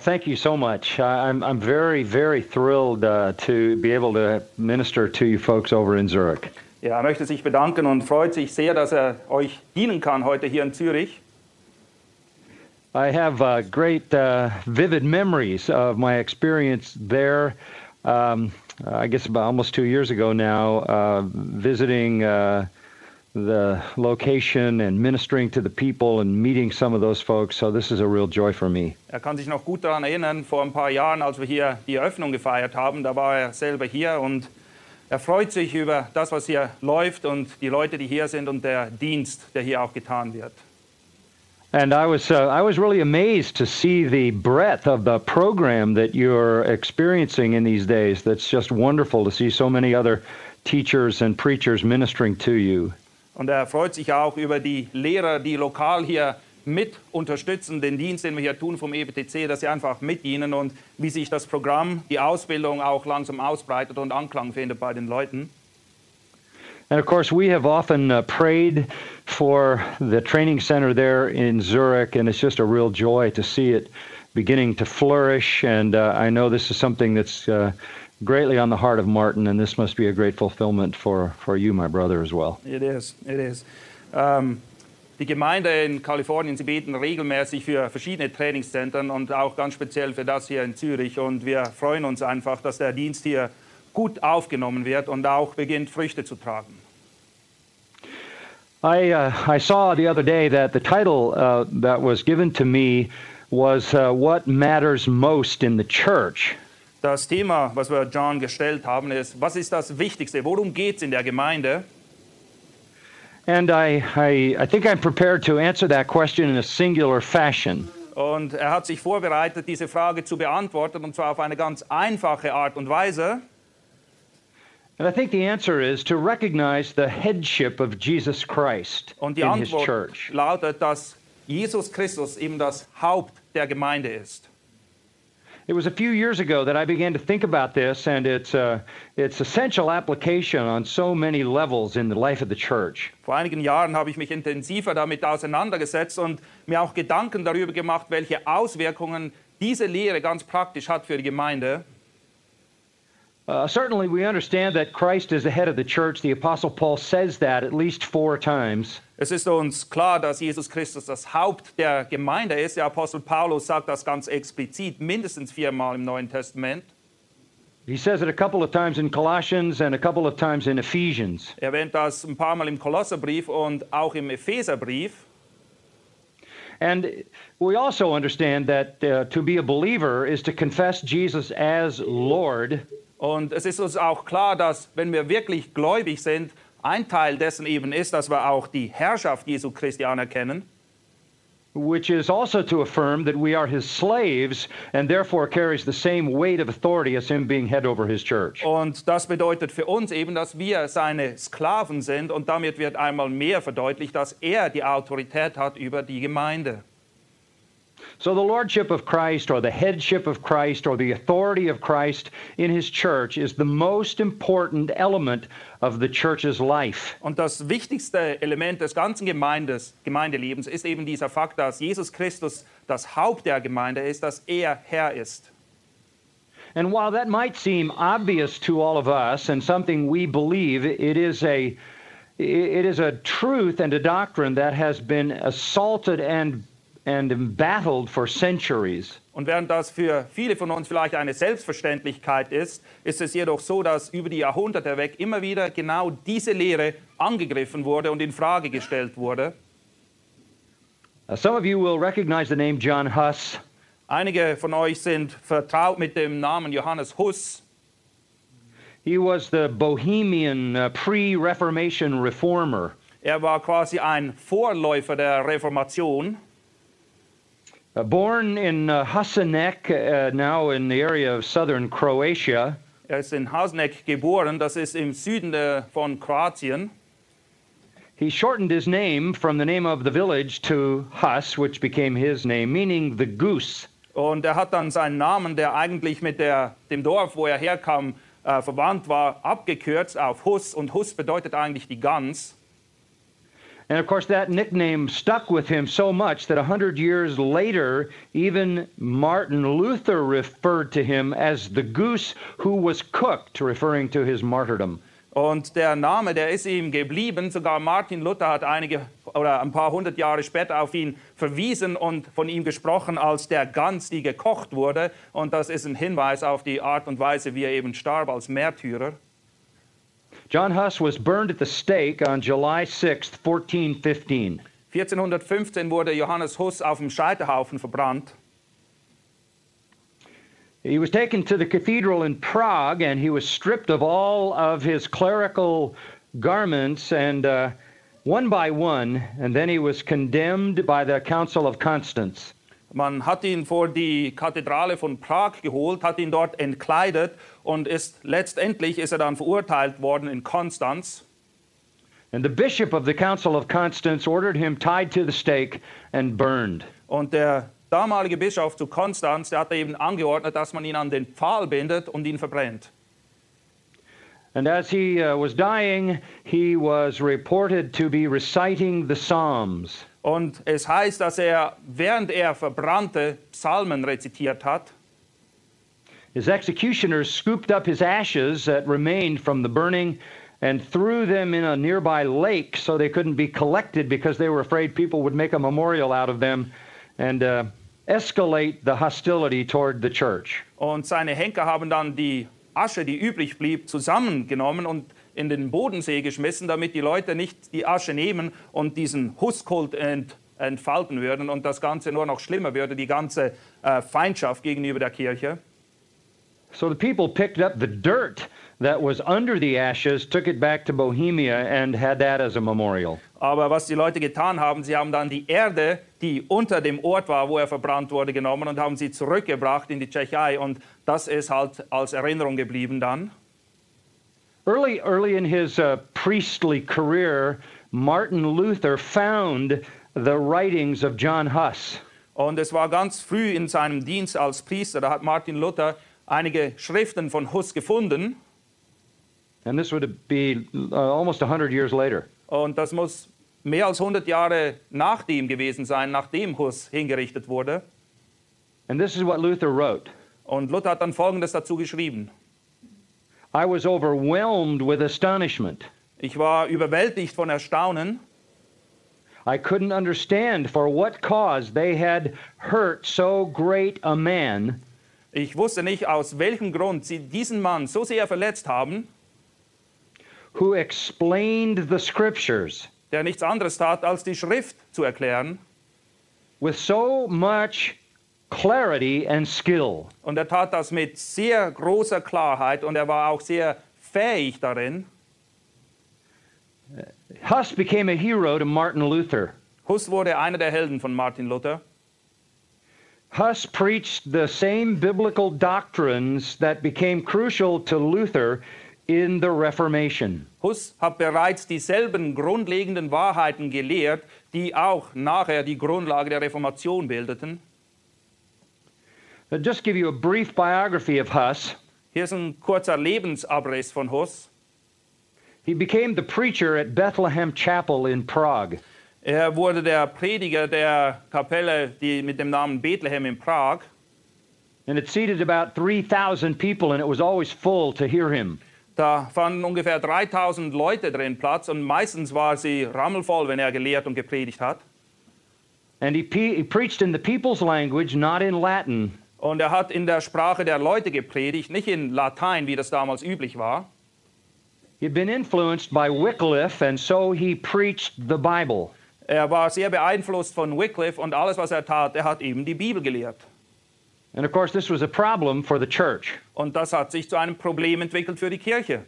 Thank you so much. I'm, I'm very, very thrilled uh, to be able to minister to you folks over in Zurich. Ja, er möchte sich bedanken und freut sich sehr, dass er euch dienen kann heute hier in Zürich. I have uh, great, uh, vivid memories of my experience there. Um, I guess about almost two years ago now, uh, visiting uh, the location and ministering to the people and meeting some of those folks. So this is a real joy for me. Er kann sich noch gut daran erinnern, vor ein paar Jahren, als wir hier die Eröffnung gefeiert haben, da war er selber hier und er freut sich über das, was hier läuft und die Leute, die hier sind und der Dienst, der hier auch getan wird. And I was uh, I was really amazed to see the breadth of the program that you're experiencing in these days. That's just wonderful to see so many other teachers and preachers ministering to you. Und er freut sich auch über die Lehrer, die lokal hier mit unterstützen, den Dienst, den wir hier tun vom EBTC, dass sie einfach mitdienen und wie sich das Programm, die Ausbildung auch langsam ausbreitet und Anklang findet bei den Leuten. And of course, we have often uh, prayed for the training center there in Zurich, and it's just a real joy to see it beginning to flourish. And uh, I know this is something that's uh, greatly on the heart of Martin, and this must be a great fulfillment for, for you, my brother, as well. It is, it is. Ähm, die Gemeinde in Kalifornien, sie beten regelmäßig für verschiedene Trainingszentren und auch ganz speziell für das hier in Zürich. Und wir freuen uns einfach, dass der Dienst hier gut aufgenommen wird und auch beginnt, Früchte zu tragen. I, uh, I saw the other day that the title uh, that was given to me was uh, What Matters Most in the Church. Das Thema, was wir John gestellt haben, ist, was ist das Wichtigste? Worum geht es in der Gemeinde? And I, I, I think I'm prepared to answer that question in a singular fashion. Und er hat sich vorbereitet, diese Frage zu beantworten, und zwar auf eine ganz einfache Art und Weise. And I think the answer is to recognize the headship of Jesus Christ Und die in his Antwort church. lautet, dass Jesus Christus eben das Haupt der Gemeinde ist. It was a few years ago that I began to think about this and its, uh, its essential application on so many levels in the life of the church. Vor einigen Jahren habe ich mich intensiver damit auseinandergesetzt und mir auch Gedanken darüber gemacht, welche Auswirkungen diese Lehre ganz praktisch hat für die Gemeinde. Uh, certainly, we understand that Christ is the head of the church. The Apostle Paul says that at least four times. Es ist uns klar, dass Jesus Christus das Haupt der Gemeinde ist. Der Apostel Paulus sagt das ganz explizit, mindestens viermal im Neuen Testament. He says it a couple of times in Colossians and a couple of times in Ephesians. Er erwähnt das ein paar Mal im Kolosserbrief und auch im Epheserbrief. And we also understand that uh, to be a believer is to confess Jesus as Lord. Und es ist uns auch klar, dass wenn wir wirklich gläubig sind, ein Teil dessen eben ist, dass wir auch die Herrschaft Jesu Christi anerkennen. which is also to affirm that we are his slaves and therefore carries the same weight of authority as him being head over his church. Und das bedeutet für uns eben, dass wir seine Sklaven sind und damit wird einmal mehr verdeutlicht, dass er die Autorität hat über die Gemeinde. So the lordship of Christ or the headship of Christ or the authority of Christ in his church is the most important element of the church's life. Und das wichtigste Element des ganzen Gemeindes, Gemeindelebens ist eben dieser Fakt, dass Jesus Christus das Haupt der Gemeinde ist, dass er Herr ist. And while that might seem obvious to all of us and something we believe, it is a it is a truth and a doctrine that has been assaulted and and embattled for centuries. Und während das für viele von uns vielleicht eine Selbstverständlichkeit ist, ist es jedoch so, dass über die Jahrhunderte weg immer wieder genau diese Lehre angegriffen wurde und in Frage gestellt wurde. Uh, some of you will recognize the name John Huss. Einige von euch sind vertraut mit dem Namen Johannes Huss. He was the Bohemian uh, pre Reformation reformer. Er war quasi ein Vorläufer der Reformation. Uh, born in uh, Hasanek, uh, now in the area of southern Croatia, Er ist in Hasnek geboren, das ist im Süden äh, von Kroatien. he shortened his name from the name of the village to Hus, which became his name, meaning the goose. Und er hat dann seinen Namen, der eigentlich mit der, dem Dorf, wo er herkam, äh, verwandt war, abgekürzt auf Hus. Und Hus bedeutet eigentlich die Gans. And of course, that nickname stuck with him so much that a hundred years later, even Martin Luther referred to him as the goose who was cooked, referring to his martyrdom. Und der Name, der ist ihm geblieben. Sogar Martin Luther hat einige oder ein paar hundert Jahre später auf ihn verwiesen und von ihm gesprochen als der Gans, die gekocht wurde. Und das ist ein Hinweis auf die Art und Weise, wie er eben starb als Märtyrer. John Huss was burned at the stake on July 6th, 1415. 1415 wurde Johannes Huss auf dem Scheiterhaufen verbrannt. He was taken to the cathedral in Prague and he was stripped of all of his clerical garments and uh, one by one, and then he was condemned by the Council of Constance. Man hat ihn vor die Kathedrale von Prag geholt, hat ihn dort entkleidet und ist letztendlich ist er dann verurteilt worden in Konstanz. And the bishop of the Council of Constance ordered him tied to the stake and burned. Und der damalige Bischof zu Konstanz, der hat eben angeordnet, dass man ihn an den Pfahl bindet und ihn verbrennt. And as he uh, was dying, he was reported to be reciting the Psalms. Und es heißt, dass er, während er verbrannte, Psalmen rezitiert hat. His executioners scooped up his ashes that remained from the burning and threw them in a nearby lake so they couldn't be collected because they were afraid people would make a memorial out of them and uh, escalate the hostility toward the church. Und seine Henker haben dann die Asche, die übrig blieb, zusammengenommen und in den Bodensee geschmissen, damit die Leute nicht die Asche nehmen und diesen Husskult ent, entfalten würden und das Ganze nur noch schlimmer würde, die ganze äh, Feindschaft gegenüber der Kirche. So the people picked up the dirt that was under the ashes, took it back to Bohemia, and had that as a memorial. Aber was die Leute getan haben, sie haben dann die Erde, die unter dem Ort war, wo er verbrannt wurde, genommen und haben sie zurückgebracht in die Tschechei. Und das ist halt als Erinnerung geblieben dann. Early, early in his uh, priestly career, Martin Luther found the writings of John Huss. Und es war ganz früh in seinem Dienst als Priester, da hat Martin Luther einige Schriften von Huss gefunden. And this would be uh, almost 100 years later. Und das muss mehr als 100 Jahre nach dem gewesen sein, nachdem Huss hingerichtet wurde. And this is what Luther wrote Und Luther hat dann Folgendes dazu geschrieben. I was overwhelmed with astonishment. Ich war überwältigt von Erstaunen. I couldn't understand for what cause they had hurt so great a man Ich wusste nicht, aus welchem Grund sie diesen Mann so sehr verletzt haben, who explained the scriptures der nichts anderes tat, als die Schrift zu erklären. with so much clarity and skill. Und er tat das mit sehr großer Klarheit und er war auch sehr fähig darin. Huss became a hero to Martin Luther. Huss wurde einer der Helden von Martin Luther. Huss preached the same biblical doctrines that became crucial to Luther in the Reformation. Huss hat bereits dieselben grundlegenden Wahrheiten gelehrt, die auch nachher die Grundlage der Reformation bildeten. I'll just give you a brief biography of Huss. Hier ist ein kurzer Lebensabriss von Huss. He became the preacher at Bethlehem Chapel in Prague. Er wurde der Prediger der Kapelle die mit dem Namen Bethlehem in Prag. And it seated about 3,000 people, and it was always full to hear him. Da fanden ungefähr 3000 Leute drin Platz und meistens war sie rammelvoll, wenn er gelehrt und gepredigt hat. And he, he preached in the people's language, not in Latin. Und er hat in der Sprache der Leute gepredigt, nicht in Latein, wie das damals üblich war. He'd been influenced by Wycliffe, and so he preached the Bible. Er war sehr beeinflusst von Wycliffe und alles, was er tat, er hat eben die Bibel gelehrt. And of course, this was a problem for the church. Und das hat sich zu einem Problem entwickelt für die Kirche.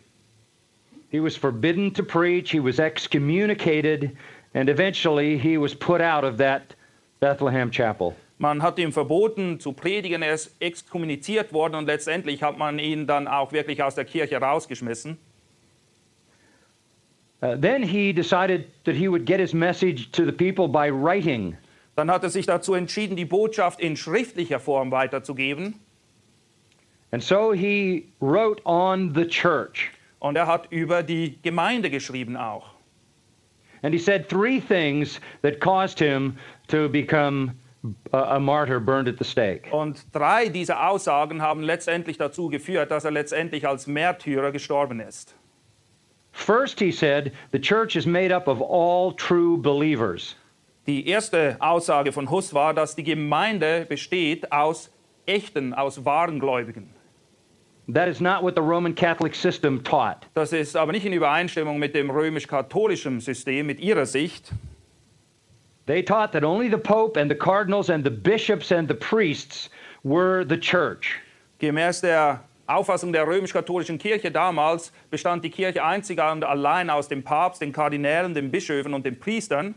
He was forbidden to preach, he was excommunicated, and eventually he was put out of that Bethlehem chapel. Man hat ihm verboten zu predigen, er ist exkommuniziert worden und letztendlich hat man ihn dann auch wirklich aus der Kirche rausgeschmissen. Uh, then he decided that he would get his message to the people by writing. Dann hat er sich dazu entschieden, die Botschaft in schriftlicher Form weiterzugeben. And so he wrote on the church. Und er hat über die Gemeinde geschrieben auch. And he said three things that caused him to become a, martyr burned at the stake. Und drei dieser Aussagen haben letztendlich dazu geführt, dass er letztendlich als Märtyrer gestorben ist. First, he said, the church is made up of all true believers. Die erste Aussage von Huss war, dass die Gemeinde besteht aus echten, aus wahren Gläubigen. That is not what the Roman Catholic system taught. Das ist aber nicht in Übereinstimmung mit dem römisch-katholischen System, mit ihrer Sicht. They taught that only the Pope and the cardinals and the bishops and the priests were the church. Gemäß der Auffassung der römisch-katholischen Kirche damals bestand die Kirche einzig und allein aus dem Papst, den Kardinälen, den Bischöfen und den Priestern.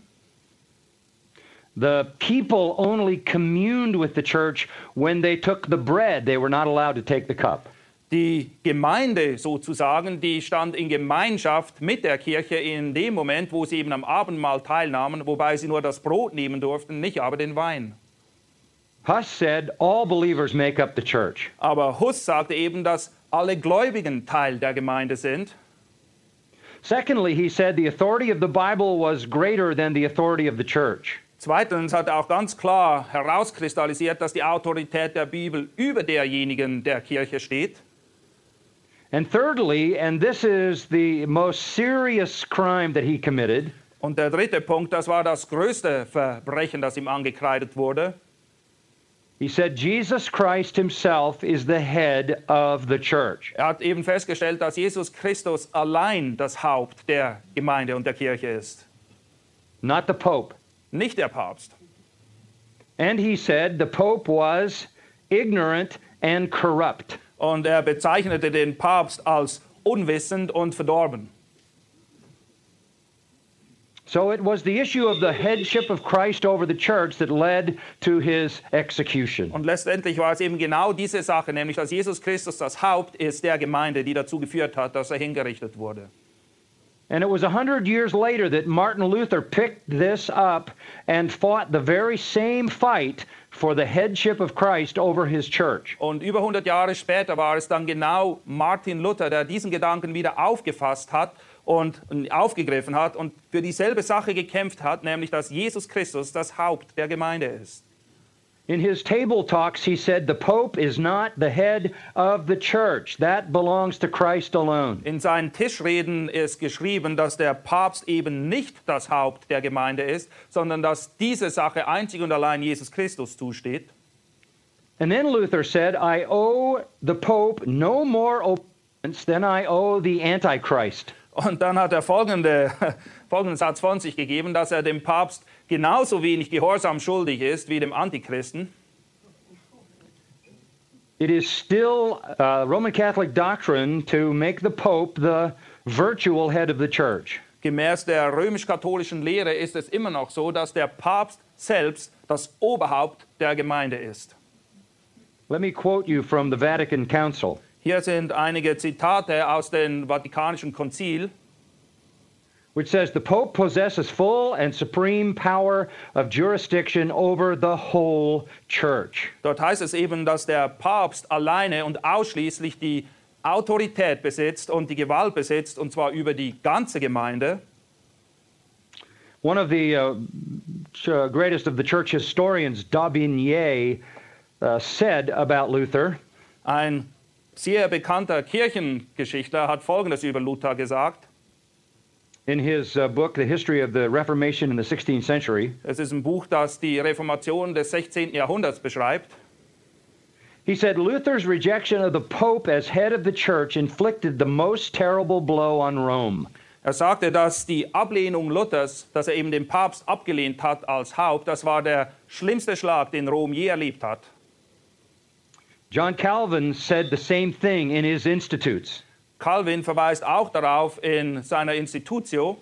The people only communed with the church when they took the bread. They were not allowed to take the cup. Die Gemeinde sozusagen, die stand in Gemeinschaft mit der Kirche in dem Moment, wo sie eben am Abendmahl teilnahmen, wobei sie nur das Brot nehmen durften, nicht aber den Wein. Huss said all believers make up the church. Aber Huss sagte eben, dass alle Gläubigen Teil der Gemeinde sind. Secondly, he said the authority of the Bible was greater than the authority of the church. Zweitens hat er auch ganz klar herauskristallisiert, dass die Autorität der Bibel über derjenigen der Kirche steht. And thirdly, and this is the most serious crime that he committed, Und der dritte Punkt, das war das größte Verbrechen, das ihm angekreidet wurde. he said Jesus Christ himself is the head of the church. Er hat eben festgestellt, dass Jesus Christus allein das Haupt der Gemeinde und der Kirche ist, not the Pope. nicht der Papst. And he said the Pope was ignorant and corrupt. Und er bezeichnete den Papst als unwissend und verdorben. So it was the issue of the headship of Christ over the church that led to his execution. Und letztendlich war es eben genau diese Sache, nämlich dass Jesus Christus das Haupt ist der Gemeinde, die dazu geführt hat, dass er hingerichtet wurde. And it was a hundred years later that Martin Luther picked this up and fought the very same fight for the headship of Christ over his church. Und über 100 Jahre später war es dann genau Martin Luther, der diesen Gedanken wieder aufgefasst hat und aufgegriffen hat und für dieselbe Sache gekämpft hat, nämlich dass Jesus Christus das Haupt der Gemeinde ist. In his table talks, he said, The Pope is not the head of the church. That belongs to Christ alone. In seinen Tischreden ist geschrieben, dass der Papst eben nicht das Haupt der Gemeinde ist, sondern dass diese Sache einzig und allein Jesus Christus zusteht. And then Luther said, I owe the Pope no more obedience than I owe the Antichrist. Und dann hat er folgende, folgenden Satz von sich gegeben, dass er dem Papst genauso wenig Gehorsam schuldig ist wie dem Antichristen. It is still uh, Roman Catholic doctrine to make the Pope the virtual head of the church. Gemäß der römisch-katholischen Lehre ist es immer noch so, dass der Papst selbst das Oberhaupt der Gemeinde ist. Let me quote you from the Vatican Council. Hier sind einige Zitate aus dem Vatikanischen Konzil. Which says the Pope possesses full and supreme power of jurisdiction over the whole church. Dort heißt es eben, dass der Papst alleine und ausschließlich die Autorität besitzt und die Gewalt besitzt, und zwar über die ganze Gemeinde. One of the uh, uh, greatest of the church historians, Daubigny, uh, said about Luther Ein sehr bekannter Kirchengeschichtler hat Folgendes über Luther gesagt. In his uh, book, The History of the Reformation in the 16th Century. Es ist ein Buch, das die Reformation des 16. Jahrhunderts beschreibt. He said Luther's rejection of the Pope as head of the church inflicted the most terrible blow on Rome. Er sagte, dass die Ablehnung Luthers, dass er eben den Papst abgelehnt hat als Haupt, das war der schlimmste Schlag, den Rom je erlebt hat. John Calvin said the same thing in his Institutes. Calvin verweist auch darauf in seiner Institutio.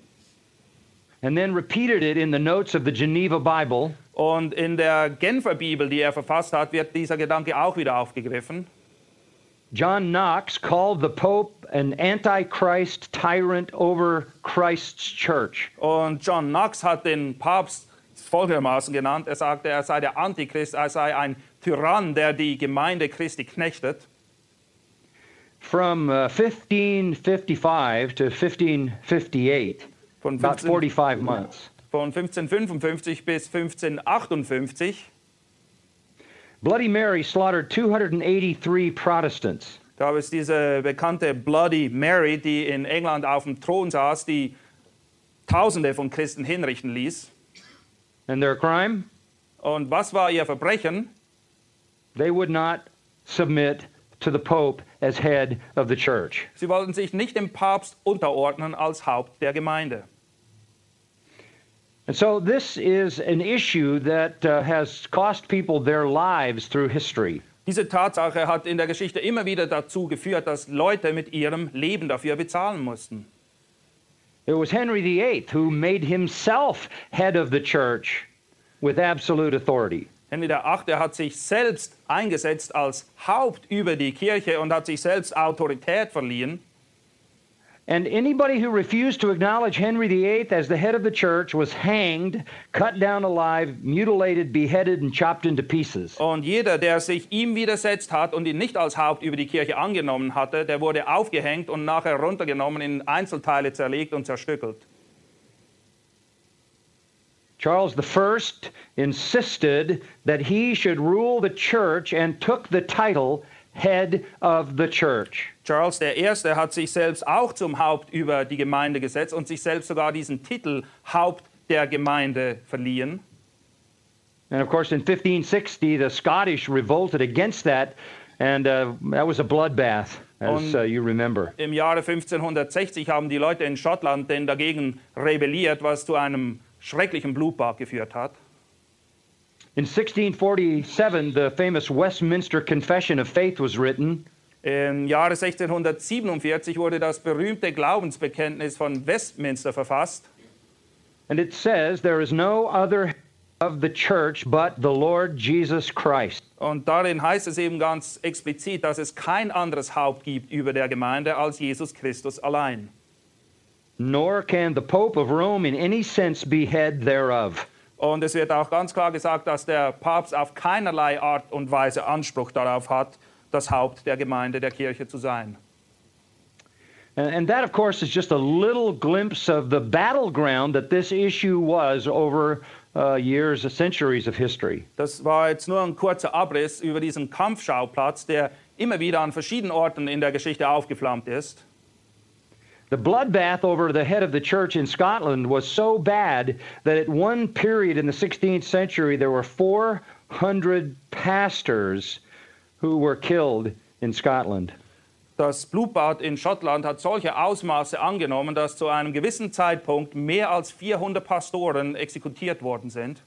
and then repeated it in the notes of the Geneva Bible. Und in der Genfer Bibel, die er verfasst hat, wird dieser Gedanke auch wieder aufgegriffen. John Knox called the Pope an antichrist tyrant over Christ's church. Und John Knox hat den Papst folgendermaßen genannt. Er sagte, er sei der Antichrist, er sei ein Tyrann, der die Gemeinde Christi knechtet. From uh, 1555 to 1558, Von about 45 months. Von 1555 bis 1558. Bloody Mary slaughtered 283 Protestants. Da es diese bekannte Bloody Mary, die in England auf dem Thron saß, die Tausende von Christen hinrichten ließ. And their crime? Und was war ihr Verbrechen? They would not submit to the Pope as head of the church. Sie wollten sich nicht dem Papst unterordnen als Haupt der Gemeinde. And so this is an issue that uh, has cost people their lives through history. Diese Tatsache hat in der Geschichte immer wieder dazu geführt, dass Leute mit ihrem Leben dafür bezahlen mussten. It was Henry VIII who made himself head of the church with absolute authority. Henry VIII hat sich selbst eingesetzt als Haupt über die Kirche und hat sich selbst Autorität verliehen. And anybody who refused to acknowledge Henry VIII as the head of the church was hanged, cut down alive, mutilated, beheaded, and chopped into pieces. Und jeder, der sich ihm widersetzt hat und ihn nicht als Haupt über die Kirche angenommen hatte, der wurde aufgehängt und nachher runtergenommen, in Einzelteile zerlegt und zerstückelt. Charles I insisted that he should rule the church and took the title head of the church. Charles I. hat sich selbst auch zum Haupt über die Gemeinde gesetzt und sich selbst sogar diesen Titel Haupt der Gemeinde verliehen. And of course, in 1560, the Scottish revolted against that, and uh, that was a bloodbath, as uh, you remember. Im Jahre 1560 haben die Leute in Schottland denn dagegen rebelliert, was zu einem schrecklichen Blutbad geführt hat. In 1647, the famous Westminster Confession of Faith was written, Im Jahre 1647 wurde das berühmte Glaubensbekenntnis von Westminster verfasst. and it says, There is no other of the church but the Lord Jesus Christ. Und darin heißt es eben ganz explizit, dass es kein anderes Haupt gibt über der Gemeinde als Jesus Christus allein. Nor can the Pope of Rome in any sense be head thereof. Und es wird auch ganz klar gesagt, dass der Papst auf keinerlei Art und Weise Anspruch darauf hat, das Haupt der Gemeinde, der Kirche zu sein. And, that, of course, is just a little glimpse of the battleground that this issue was over uh, years, centuries of history. Das war jetzt nur ein kurzer Abriss über diesen Kampfschauplatz, der immer wieder an verschiedenen Orten in der Geschichte aufgeflammt ist. The bloodbath over the head of the church in Scotland was so bad that at one period in the 16th century there were 400 pastors who were killed in Scotland. Das Blutbad in Schottland hat solche Ausmaße angenommen, dass zu einem gewissen Zeitpunkt mehr als 400 Pastoren exekutiert worden sind.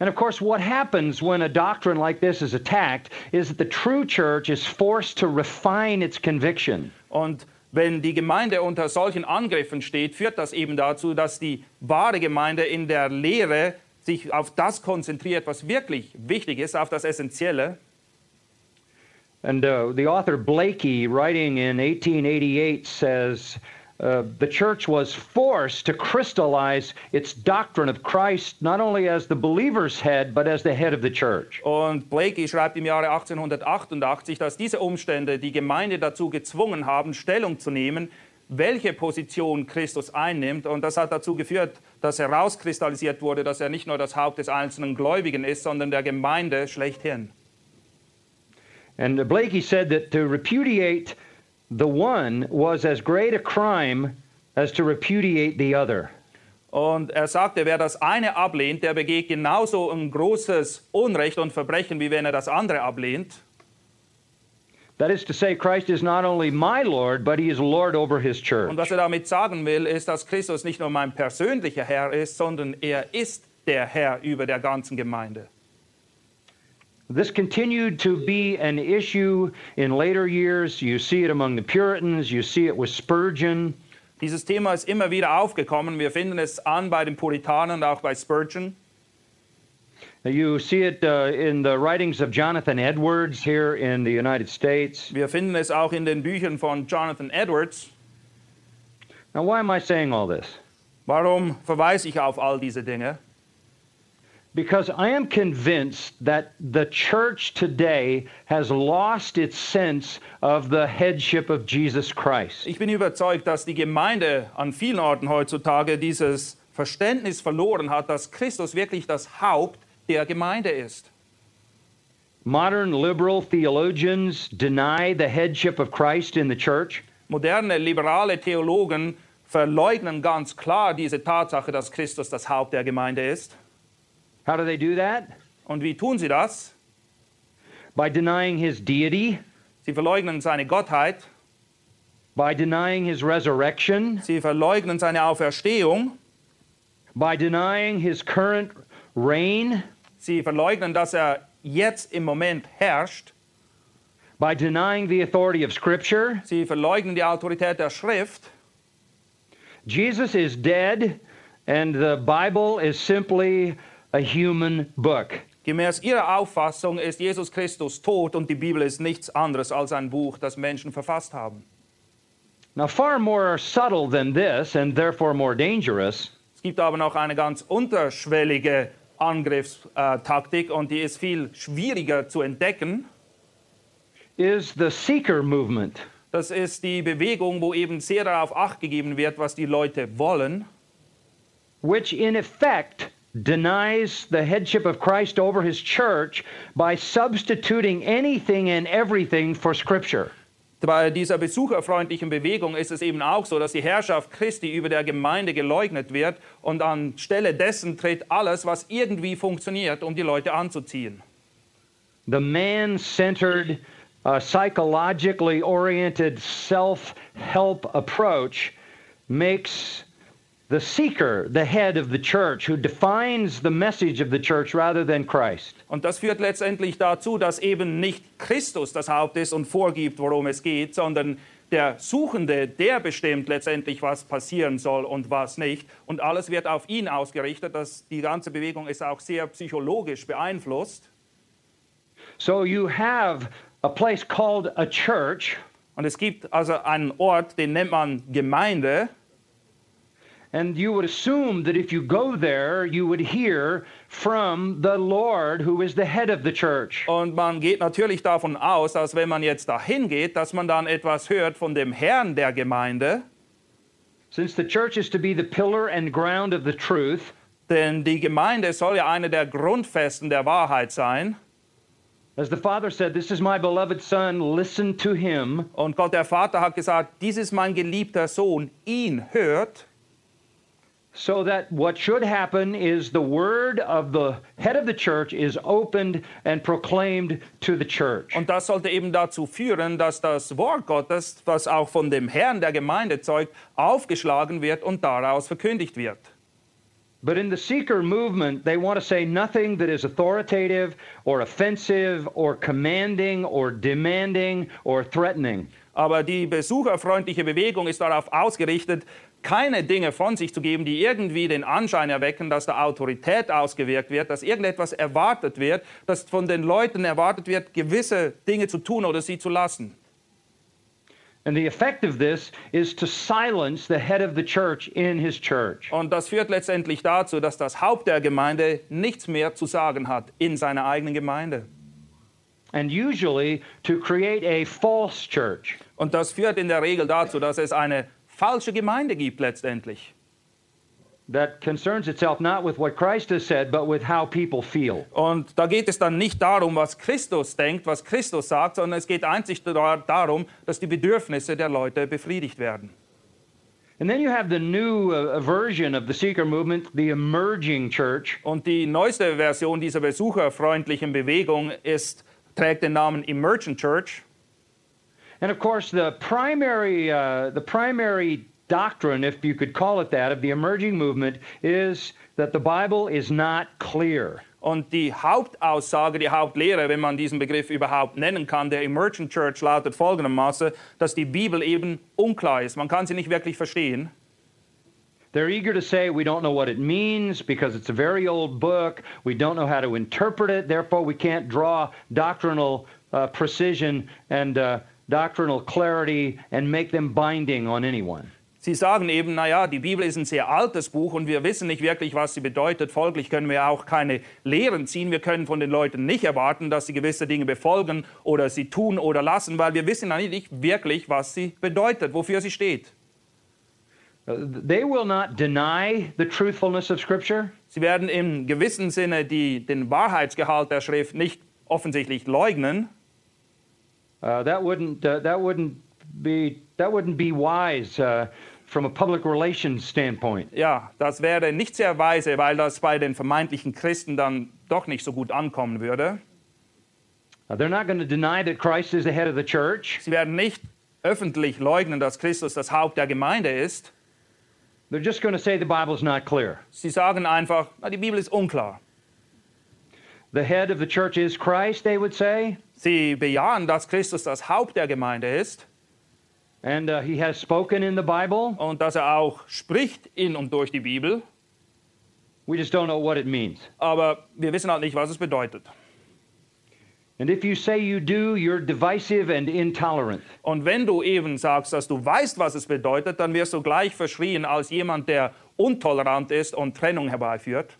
And of course, what happens when a doctrine like this is attacked is that the true church is forced to refine its conviction. Und wenn die Gemeinde unter solchen Angriffen steht, führt das eben dazu, dass die wahre Gemeinde in der Lehre sich auf das konzentriert, was wirklich wichtig ist, auf das Essentielle. And uh, the author Blakey, writing in 1888, says uh, the church was forced to crystallize its doctrine of Christ not only as the believer's head, but as the head of the church. Und Blakey schreibt im Jahre 1888, dass diese Umstände die Gemeinde dazu gezwungen haben, Stellung zu nehmen, welche Position Christus einnimmt. Und das hat dazu geführt, dass herauskristallisiert wurde, dass er nicht nur das Haupt des einzelnen Gläubigen ist, sondern der Gemeinde schlechthin. And Blakey said that to repudiate the one was as great a crime as to repudiate the other. Und er sagte, wer das eine ablehnt, der begeht genauso ein großes Unrecht und Verbrechen, wie wenn er das andere ablehnt. That is to say, Christ is not only my Lord, but he is Lord over his church. Und was er damit sagen will, ist, dass Christus nicht nur mein persönlicher Herr ist, sondern er ist der Herr über der ganzen Gemeinde. This continued to be an issue in later years. You see it among the Puritans, you see it with Spurgeon. Dieses Thema ist immer wieder aufgekommen. Wir finden es an bei den Puritanern und auch bei Spurgeon. You see it uh, in the writings of Jonathan Edwards here in the United States. Wir finden es auch in den Büchern von Jonathan Edwards. Now, why am I saying all this? Warum verweise ich auf all diese Dinge? Because I am convinced that the church today has lost its sense of the headship of Jesus Christ. Ich bin überzeugt, dass die Gemeinde an vielen Orten heutzutage dieses Verständnis verloren hat, dass Christus wirklich das Haupt der Gemeinde ist. Modern liberal theologians deny the headship of Christ in the church. Moderne liberale Theologen verleugnen ganz klar diese Tatsache, dass Christus das Haupt der Gemeinde ist. How do they do that? Und wie tun sie das? By denying his deity, Sie verleugnen seine Gottheit, by denying his resurrection, sie verleugnen seine Auferstehung, by denying his current reign, sie verleugnen, dass er jetzt im Moment herrscht, by denying the authority of Scripture. sie verleugnen die Autorität der Schrift. Jesus is dead, and the Bible is simply a human book. Gemäß ihrer Auffassung ist Jesus Christus tot und die Bibel ist nichts anderes als ein Buch, das Menschen verfasst haben. Now, far more subtle than this, and therefore more dangerous, Es gibt aber noch eine ganz unterschwellige Angriffstaktik und die ist viel schwieriger zu entdecken. is the seeker movement. Das ist die Bewegung, wo eben sehr darauf acht gegeben wird, was die Leute wollen. which in effect denies the headship of Christ over his church by substituting anything and everything for Scripture. Bei dieser besucherfreundlichen Bewegung ist es eben auch so, dass die Herrschaft Christi über der Gemeinde geleugnet wird und anstelle dessen tritt alles, was irgendwie funktioniert, um die Leute anzuziehen. The man centered, uh, psychologically oriented self help approach makes the seeker the head of the church who defines the message of the church rather than Christ. Und das führt letztendlich dazu, dass eben nicht Christus das Haupt ist und vorgibt, worum es geht, sondern der Suchende, der bestimmt letztendlich, was passieren soll und was nicht. Und alles wird auf ihn ausgerichtet. Das, die ganze Bewegung ist auch sehr psychologisch beeinflusst. So you have a place called a church. Und es gibt also einen Ort, den nennt man Gemeinde. And you would assume that if you go there, you would hear from the Lord, who is the head of the church. Und man geht natürlich davon aus, dass wenn man jetzt dahin geht, dass man dann etwas hört von dem Herrn der Gemeinde. Since the church is to be the pillar and ground of the truth, Denn die Gemeinde soll ja eine der Grundfesten der Wahrheit sein. as the Father said, This is my beloved Son, listen to him. Und Gott der Vater hat gesagt, dies ist mein geliebter Sohn, ihn hört. So that what should happen is the word of the head of the church is opened and proclaimed to the church. Und das sollte eben dazu führen, dass das Wort Gottes, was auch von dem Herrn der Gemeinde zeugt, aufgeschlagen wird und daraus verkündigt wird. But in the seeker movement, they want to say nothing that is authoritative or offensive or commanding or demanding or threatening. Aber die besucherfreundliche Bewegung ist darauf ausgerichtet, keine Dinge von sich zu geben, die irgendwie den Anschein erwecken, dass da Autorität ausgewirkt wird, dass irgendetwas erwartet wird, dass von den Leuten erwartet wird, gewisse Dinge zu tun oder sie zu lassen. And the effect of this is to silence the head of the church in his church. Und das führt letztendlich dazu, dass das Haupt der Gemeinde nichts mehr zu sagen hat in seiner eigenen Gemeinde. And usually to create a false church. Und das führt in der Regel dazu, dass es eine falsche Gemeinde gibt letztendlich. that concerns itself not with what Christ has said, but with how people feel. Und da geht es dann nicht darum, was Christus denkt, was Christus sagt, sondern es geht einzig da- darum, dass die Bedürfnisse der Leute befriedigt werden. And then you have the new uh, version of the seeker movement, the emerging church. Und die neueste Version dieser besucherfreundlichen Bewegung ist, trägt den Namen Emergent Church. And of course, the primary, uh, the primary doctrine, if you could call it that, of the emerging movement is that the Bible is not clear. Und die Hauptaussage, die Hauptlehre, wenn man diesen Begriff überhaupt nennen kann, der Emergent Church lautet folgendermaßen, dass die Bibel eben unklar ist. Man kann sie nicht wirklich verstehen. They're eager to say we don't know what it means because it's a very old book. We don't know how to interpret it. Therefore, we can't draw doctrinal uh, precision and uh, doctrinal clarity and make them binding on anyone. Sie sagen eben, naja, die Bibel ist ein sehr altes Buch und wir wissen nicht wirklich, was sie bedeutet. Folglich können wir auch keine Lehren ziehen. Wir können von den Leuten nicht erwarten, dass sie gewisse Dinge befolgen oder sie tun oder lassen, weil wir wissen nicht wirklich, was sie bedeutet, wofür sie steht. Uh, they will not deny the truthfulness of Scripture. Sie werden im gewissen Sinne die, den Wahrheitsgehalt der Schrift nicht offensichtlich leugnen. Uh, that wouldn't uh, that wouldn't be that wouldn't be wise uh, from a public relations standpoint. Ja, das wäre nicht sehr weise, weil das bei den vermeintlichen Christen dann doch nicht so gut ankommen würde. Uh, they're not going to deny that Christ is the head of the church. Sie werden nicht öffentlich leugnen, dass Christus das Haupt der Gemeinde ist. They're just going to say the Bible's not clear. Sie sagen einfach, die Bibel ist unklar. The head of the church is Christ, they would say, Sie bejahen, dass Christus das Haupt der Gemeinde ist and uh, he has spoken in the Bible. und dass er auch spricht in und durch die Bibel. We just don't know what it means. Aber wir wissen halt nicht, was es bedeutet. And if you say you do, you're divisive and intolerant. Und wenn du eben sagst, dass du weißt, was es bedeutet, dann wirst du gleich verschrien als jemand, der untolerant ist und Trennung herbeiführt.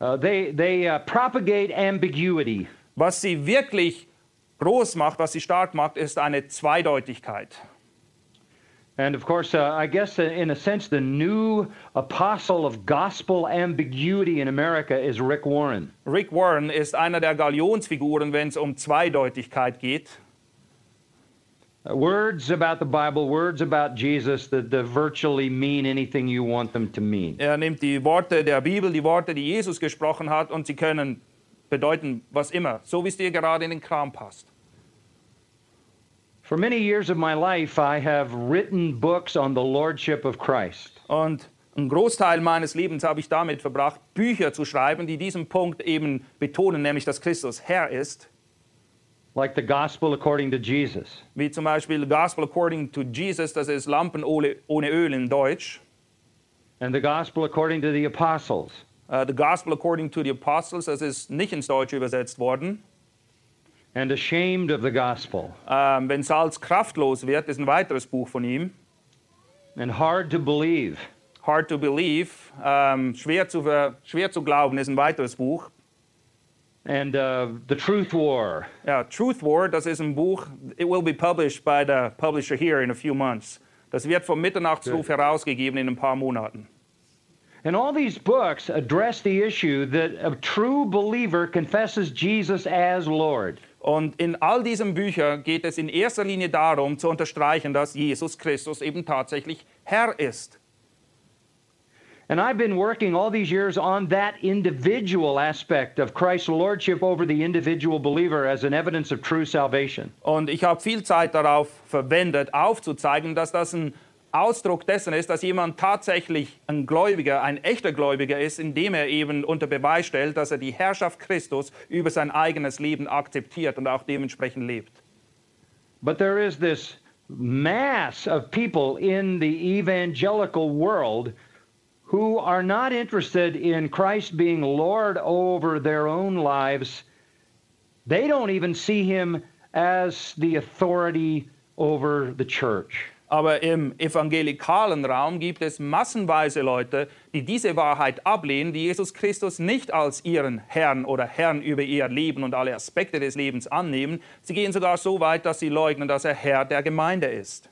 Uh, they they uh, propagate ambiguity. Was sie wirklich groß macht, was sie stark macht, ist eine Zweideutigkeit. And of course, uh, I guess uh, in a sense, the new apostle of gospel ambiguity in America is Rick Warren. Rick Warren ist einer der Galionsfiguren, wenn es um Zweideutigkeit geht. Uh, words about the Bible, words about Jesus that, that virtually mean anything you want them to mean. Er nimmt die Worte der Bibel, die Worte, die Jesus gesprochen hat, und sie können bedeuten, was immer, so wie es dir gerade in den Kram passt. For many years of my life, I have written books on the lordship of Christ. Und einen Großteil meines Lebens habe ich damit verbracht, Bücher zu schreiben, die diesen Punkt eben betonen, nämlich dass Christus Herr ist. Like the gospel according to Jesus. Wie zum Beispiel Gospel According to Jesus, das ist Lampen ohne ohne Öl in Deutsch. And the gospel according to the apostles. Uh, the Gospel According to the Apostles, das ist nicht ins Deutsche übersetzt worden. And ashamed of the gospel. Ähm, wenn Salz kraftlos wird, ist ein weiteres Buch von ihm. And hard to believe. Hard to Believe, ähm, schwer, zu schwer zu glauben, ist ein weiteres Buch. And uh, the truth war. Ja, Truth War, das ist ein Buch, it will be published by the publisher here in a few months. Das wird vom Mitternachtsruf herausgegeben in ein paar Monaten. And all these books address the issue that a true believer confesses Jesus as Lord. Und in all diesen Büchern geht es in erster Linie darum, zu unterstreichen, dass Jesus Christus eben tatsächlich Herr ist. And I've been working all these years on that individual aspect of Christ's lordship over the individual believer as an evidence of true salvation. Und ich habe viel Zeit darauf verwendet, aufzuzeigen, dass das ein Ausdruck dessen ist, dass jemand tatsächlich ein Gläubiger, ein echter Gläubiger ist, indem er eben unter Beweis stellt, dass er die Herrschaft Christus über sein eigenes Leben akzeptiert und auch dementsprechend lebt. But there is this mass of people in the evangelical world who are not interested in Christ being Lord over their own lives. They don't even see him as the authority over the church. Aber im evangelikalen Raum gibt es massenweise Leute, die diese Wahrheit ablehnen, die Jesus Christus nicht als ihren Herrn oder Herrn über ihr Leben und alle Aspekte des Lebens annehmen. Sie gehen sogar so weit, dass sie leugnen, dass er Herr der Gemeinde ist.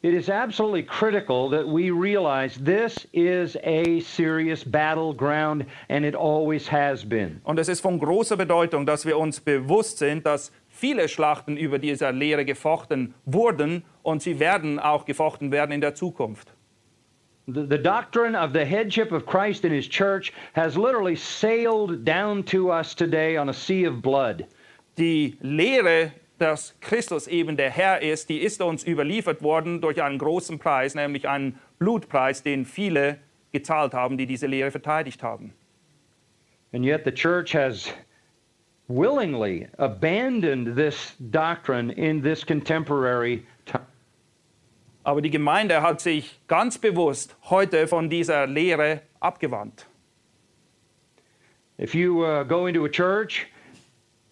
It is absolutely critical that we realize this is a serious battleground and it always has been. Und es ist von großer Bedeutung, dass wir uns bewusst sind, dass viele Schlachten über diese Lehre gefochten wurden und sie werden auch gefochten werden in der Zukunft. The, doctrine of the headship of Christ in his church has literally sailed down to us today on a sea of blood. Die Lehre, dass Christus eben der Herr ist, die ist uns überliefert worden durch einen großen Preis, nämlich einen Blutpreis, den viele gezahlt haben, die diese Lehre verteidigt haben. And yet the church has willingly abandoned this doctrine in this contemporary time. Aber die Gemeinde hat sich ganz bewusst heute von dieser Lehre abgewandt. If you uh, go into a church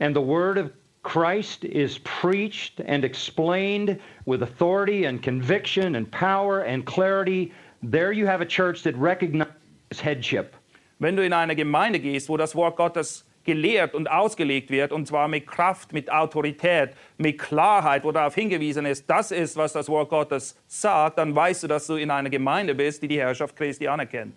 and the word of Christ is preached and explained with authority and conviction and power and clarity, there you have a church that recognizes headship. Wenn du in eine Gemeinde gehst, wo das Wort Gottes gelehrt und ausgelegt wird, und zwar mit Kraft, mit Autorität, mit Klarheit, wo darauf hingewiesen ist, das ist, was das Wort Gottes sagt, dann weißt du, dass du in einer Gemeinde bist, die die Herrschaft Christi anerkennt.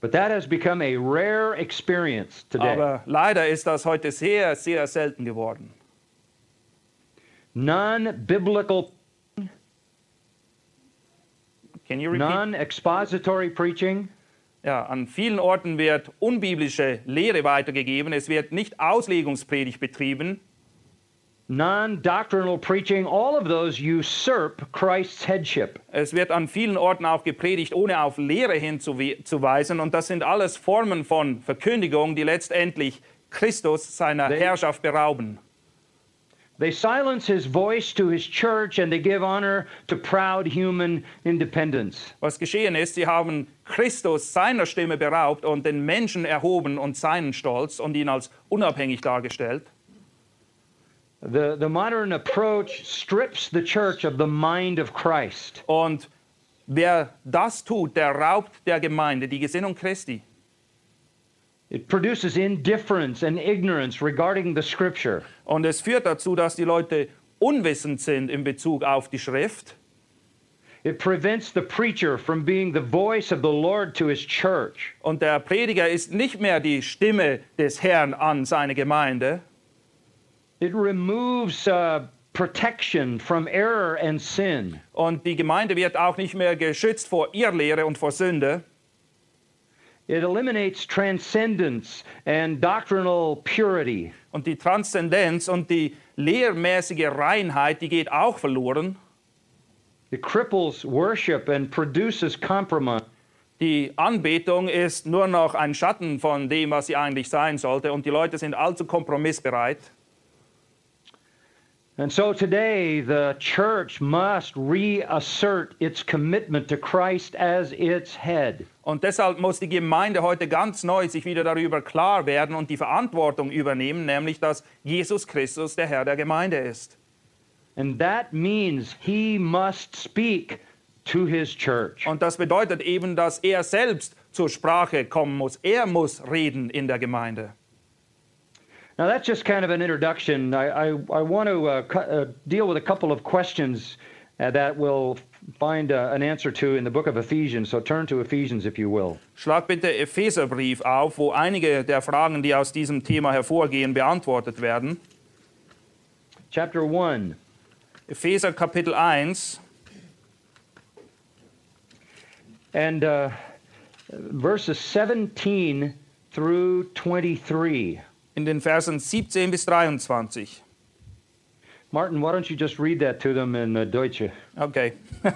But that has become a rare experience today. Aber leider ist das heute sehr, sehr selten geworden. Non biblical, Can you repeat? non expository preaching, Ja, an vielen Orten wird unbiblische Lehre weitergegeben. Es wird nicht Auslegungspredigt betrieben. non doctrinal preaching, all of those usurp Christ's headship. Es wird an vielen Orten auch gepredigt, ohne auf Lehre hinzuweisen. Und das sind alles Formen von Verkündigung, die letztendlich Christus seiner They- Herrschaft berauben. They silence his voice to his church and they give honor to proud human independence. Was geschehen ist, sie haben Christus seiner Stimme beraubt und den Menschen erhoben und seinen Stolz und ihn als unabhängig dargestellt. The, the modern approach strips the church of the mind of Christ. Und wer das tut, der raubt der Gemeinde die Gesinnung Christi. It produces indifference and ignorance regarding the scripture. Und es führt dazu, dass die Leute unwissend sind in Bezug auf die Schrift. It prevents the preacher from being the voice of the Lord to his church. Und der Prediger ist nicht mehr die Stimme des Herrn an seine Gemeinde. It removes uh, protection from error and sin. Und die Gemeinde wird auch nicht mehr geschützt vor Irrlehre und vor Sünde. It eliminates transcendence and doctrinal purity. Und die Transzendenz und die lehrmäßige Reinheit, die geht auch verloren. It cripples worship and produces compromise. Die Anbetung ist nur noch ein Schatten von dem, was sie eigentlich sein sollte. Und die Leute sind allzu kompromissbereit. And so today, the church must reassert its commitment to Christ as its head. Und deshalb muss die Gemeinde heute ganz neu sich wieder darüber klar werden und die Verantwortung übernehmen, nämlich dass Jesus Christus der Herr der Gemeinde ist. And that means he must speak to his church. Und das bedeutet eben, dass er selbst zur Sprache kommen muss. Er muss reden in der Gemeinde. Now, that's just kind of an introduction. I, I, I want to uh, cu- uh, deal with a couple of questions uh, that we'll find uh, an answer to in the book of Ephesians. So turn to Ephesians, if you will. Schlag bitte Epheserbrief auf, wo einige der Fragen, die aus diesem Thema hervorgehen, beantwortet werden. Chapter 1. Epheser Kapitel 1, And uh, verses 17 through 23. in den Versen 17 bis 23. Martin, why don't you just read that to them in uh, Deutsche? Okay.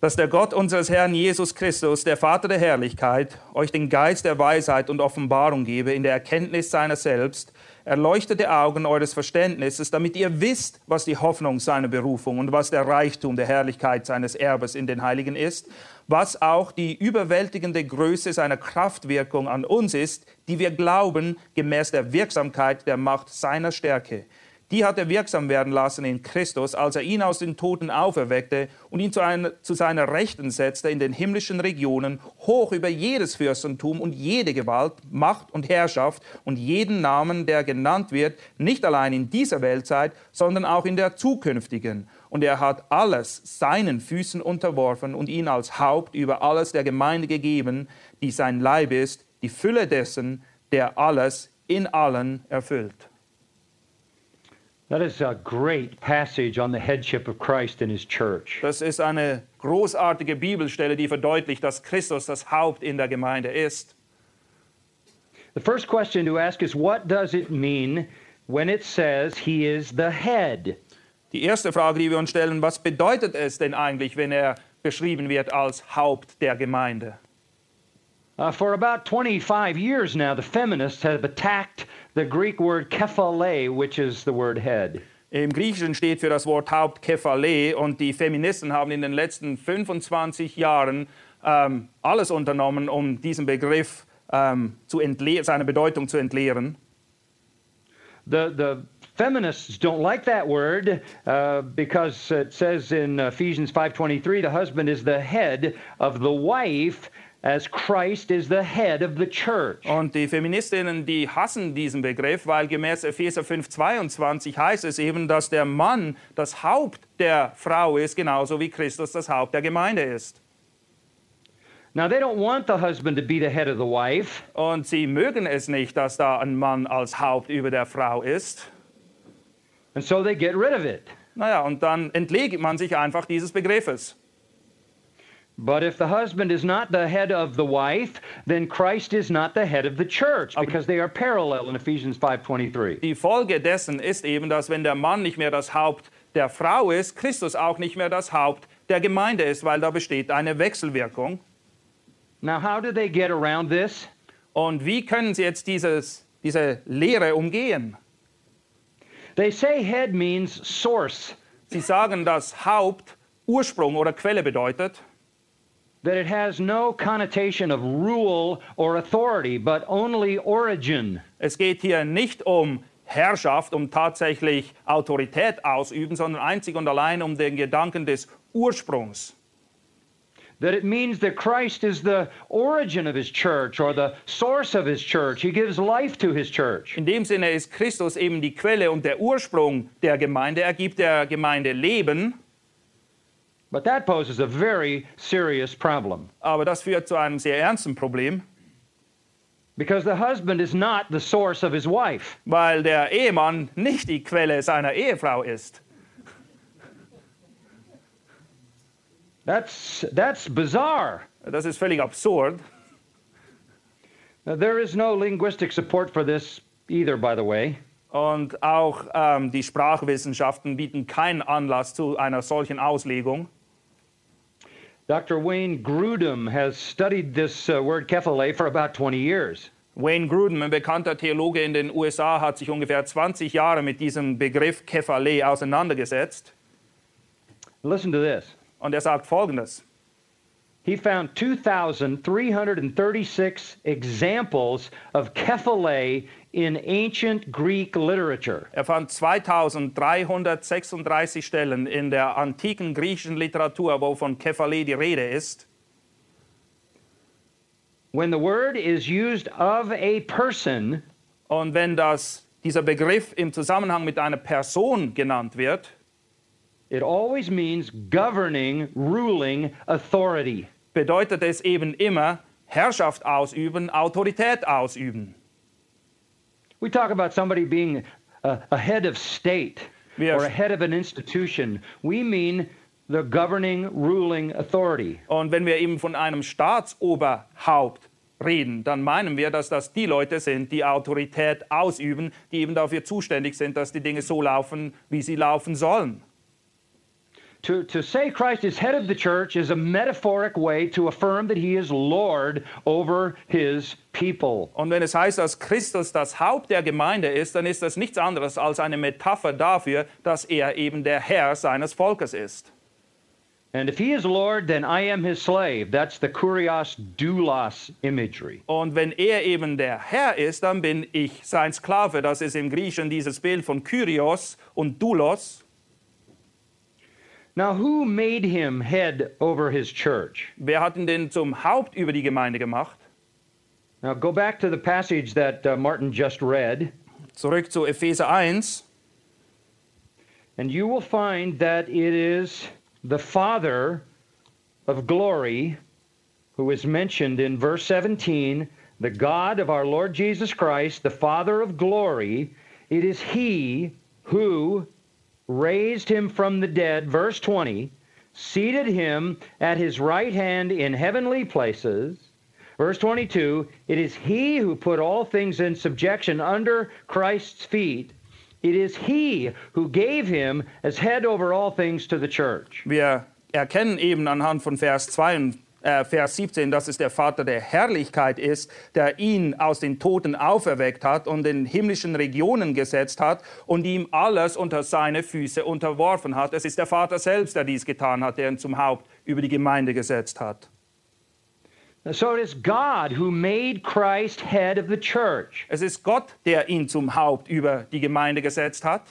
Dass der Gott unseres Herrn Jesus Christus, der Vater der Herrlichkeit, euch den Geist der Weisheit und Offenbarung gebe in der Erkenntnis seiner selbst, erleuchtete Augen eures Verständnisses, damit ihr wisst, was die Hoffnung seiner Berufung und was der Reichtum der Herrlichkeit seines Erbes in den Heiligen ist, was auch die überwältigende Größe seiner Kraftwirkung an uns ist, die wir glauben, gemäß der Wirksamkeit der Macht seiner Stärke. Die hat er wirksam werden lassen in Christus, als er ihn aus den Toten auferweckte und ihn zu, einer, zu seiner Rechten setzte in den himmlischen Regionen, hoch über jedes Fürstentum und jede Gewalt, Macht und Herrschaft und jeden Namen, der genannt wird, nicht allein in dieser Weltzeit, sondern auch in der zukünftigen. Und er hat alles seinen Füßen unterworfen und ihn als Haupt über alles der Gemeinde gegeben, die sein Leib ist, die Fülle dessen, der alles in allen erfüllt. That is a great passage on the headship of Christ in his church. Das ist eine großartige Bibelstelle, die verdeutlicht, dass Christus das Haupt in der Gemeinde ist. The first question to ask is what does it mean when it says he is the head? Die erste Frage, die wir uns stellen, was bedeutet es denn eigentlich, wenn er beschrieben wird als Haupt der Gemeinde? Uh, for about 25 years now, the feminists have attacked the Greek word kephale, which is the word head. Im Griechischen steht für das Wort Haupt Kephale und die Feministen haben in den letzten 25 Jahren ähm, alles unternommen, um diesen Begriff ähm, zu seine Bedeutung zu entleeren. The, the feminists don't like that word uh, because it says in Ephesians 5:23 the husband is the head of the wife as Christ is the head of the church. Und die Feministinnen, die hassen diesen Begriff, weil gemäß Epheser 5:22 heißt es eben, dass der Mann das Haupt der Frau ist, genauso wie Christus das Haupt der Gemeinde ist. Now they don't want the husband to be the head of the wife. Und sie mögen es nicht, dass da ein Mann als Haupt über der Frau ist. And so they get rid of it. Naja, und dann entlegt man sich einfach dieses Begriffes. But if the husband is not the head of the wife, then Christ is not the head of the church because they are parallel in Ephesians 5:23. Die Folge dessen ist eben, dass wenn der Mann nicht mehr das Haupt der Frau ist, Christus auch nicht mehr das Haupt der Gemeinde ist, weil da besteht eine Wechselwirkung. Now how do they get around this? Und wie können sie jetzt dieses, diese Lehre umgehen? They say head means source. Sie sagen, dass Haupt Ursprung oder Quelle bedeutet. That it has no connotation of rule or authority, but only origin. Es geht hier nicht um Herrschaft, um tatsächlich Autorität ausüben, sondern einzig und allein um den Gedanken des Ursprungs. That it means that Christ is the origin of his church or the source of his church. He gives life to his church. In dem Sinne ist Christus eben die Quelle und der Ursprung der Gemeinde. Er gibt der Gemeinde Leben. But that poses a very serious problem. Aber das führt zu einem sehr ernsten Problem. Because the husband is not the source of his wife. Weil der Ehemann nicht die Quelle seiner Ehefrau ist. That's, that's bizarre. Das ist völlig absurd. Now, there is no linguistic support for this either, by the way. Und auch ähm, die Sprachwissenschaften bieten keinen Anlass zu einer solchen Auslegung. Dr. Wayne Grudem has studied this uh, word kephale for about 20 years. Wayne Grudem, ein bekannter Theologe in den USA, hat sich ungefähr 20 Jahre mit diesem Begriff Kephale auseinandergesetzt. Listen to this. Und er sagt Folgendes. He found 2,336 examples of kephale in ancient Greek literature. Er fand 2336 Stellen in der antiken griechischen Literatur, wo von Kephale die Rede ist. When the word is used of a person, Und wenn das, dieser Begriff im Zusammenhang mit einer Person genannt wird, it always means governing, ruling authority. Bedeutet es eben immer Herrschaft ausüben, Autorität ausüben. We talk about somebody being a, a head of state Wir- or a head of an institution. We mean the governing, ruling authority. Und wenn wir eben von einem Staatsoberhaupt reden, dann meinen wir, dass das die Leute sind, die Autorität ausüben, die eben dafür zuständig sind, dass die Dinge so laufen, wie sie laufen sollen. To, to say Christ is head of the church is a metaphoric way to affirm that he is Lord over his people. Und wenn es heißt, dass Christus das Haupt der Gemeinde ist, dann ist das nichts anderes als eine Metapher dafür, dass er eben der Herr seines Volkes ist. And if he is Lord, then I am his slave. That's the kurios doulos imagery. Und wenn er eben der Herr ist, dann bin ich sein Sklave. Das ist im Griechischen dieses Bild von Kyrios und Doulos. Now, who made him head over his church? Wer hat ihn denn zum Haupt über die Gemeinde gemacht? Now, go back to the passage that uh, Martin just read, Zurück zu Epheser 1. and you will find that it is the Father of glory who is mentioned in verse 17, the God of our Lord Jesus Christ, the Father of glory. It is He who raised him from the dead, verse 20, seated him at his right hand in heavenly places. Verse 22, it is he who put all things in subjection under Christ's feet. It is he who gave him as head over all things to the church. Wir erkennen eben anhand von Vers 2, äh, Vers 17, dass es der Vater der Herrlichkeit ist, der ihn aus den Toten auferweckt hat und in himmlischen Regionen gesetzt hat und ihm alles unter seine Füße unterworfen hat. Es ist der Vater selbst, der dies getan hat, der ihn zum Haupt über die Gemeinde gesetzt hat. So it is God who made Christ head of the church. Es ist Gott, der ihn zum Haupt über die Gemeinde gesetzt hat.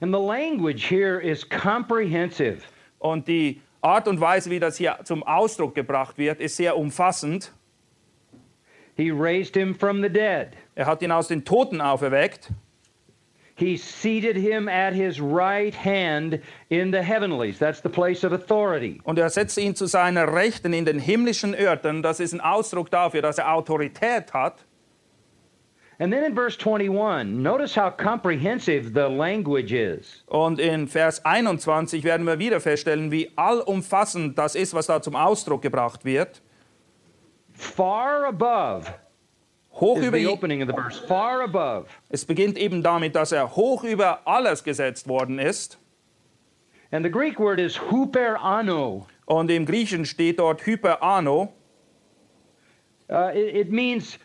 And the language here is comprehensive. Und die Art und Weise, wie das hier zum Ausdruck gebracht wird, ist sehr umfassend. He raised him from the dead. Er hat ihn aus den Toten auferweckt. He seated him at his right hand in the heavenlies. That's the place of authority. Und er setzte ihn zu seiner Rechten in den himmlischen Örtern. Das ist ein Ausdruck dafür, dass er Autorität hat. And then in verse 21, notice how comprehensive the language is. Und in Vers 21 werden wir wieder feststellen, wie allumfassend das ist, was da zum Ausdruck gebracht wird. Far above Hoch is über the opening of the verse. Far above. es beginnt eben damit, dass er hoch über alles gesetzt worden ist. And the Greek word is huper ano. Und im Griechen steht dort Hyperano. Uh, it, it means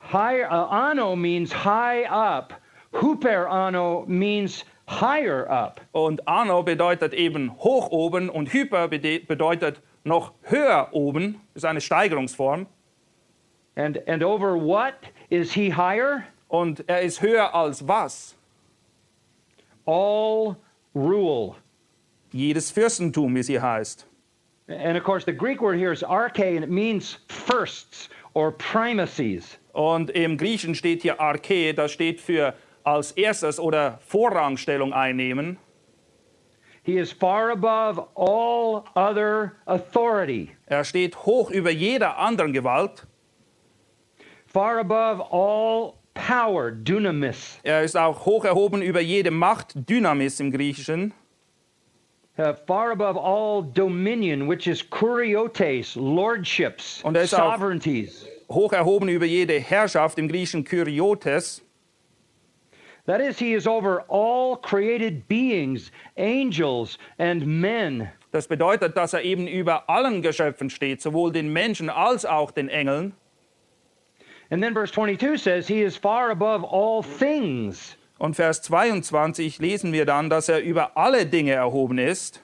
higher. Uh, ano means high up. Huper ano means higher up. Und Ano bedeutet eben hoch oben und Hyper bedeutet noch höher oben. Ist eine Steigerungsform. And and over what is he higher? Und er ist höher als was? All rule. Jedes Fürstentum, wie sie heißt. And of course, the Greek word here is arche, and it means firsts or primacies. Und im Griechen steht hier Arche, das steht für als erstes oder Vorrangstellung einnehmen. He is far above all other authority, Er steht hoch über jeder anderen Gewalt. far above all power, dunamis, Er ist auch hoch erhoben über jede Macht, Dynamis im Griechischen. uh, far above all dominion, which is kuriotes, lordships, Und er ist auch- sovereignties. Hoch erhoben über jede Herrschaft im Griechischen Kyriotes. That is, he is over all created beings, angels, and men. Das bedeutet, dass er eben über allen Geschöpfen steht, sowohl den Menschen als auch den Engeln. And then verse 22 says, He is far above all things. Und Vers 22 lesen wir dann, dass er über alle Dinge erhoben ist,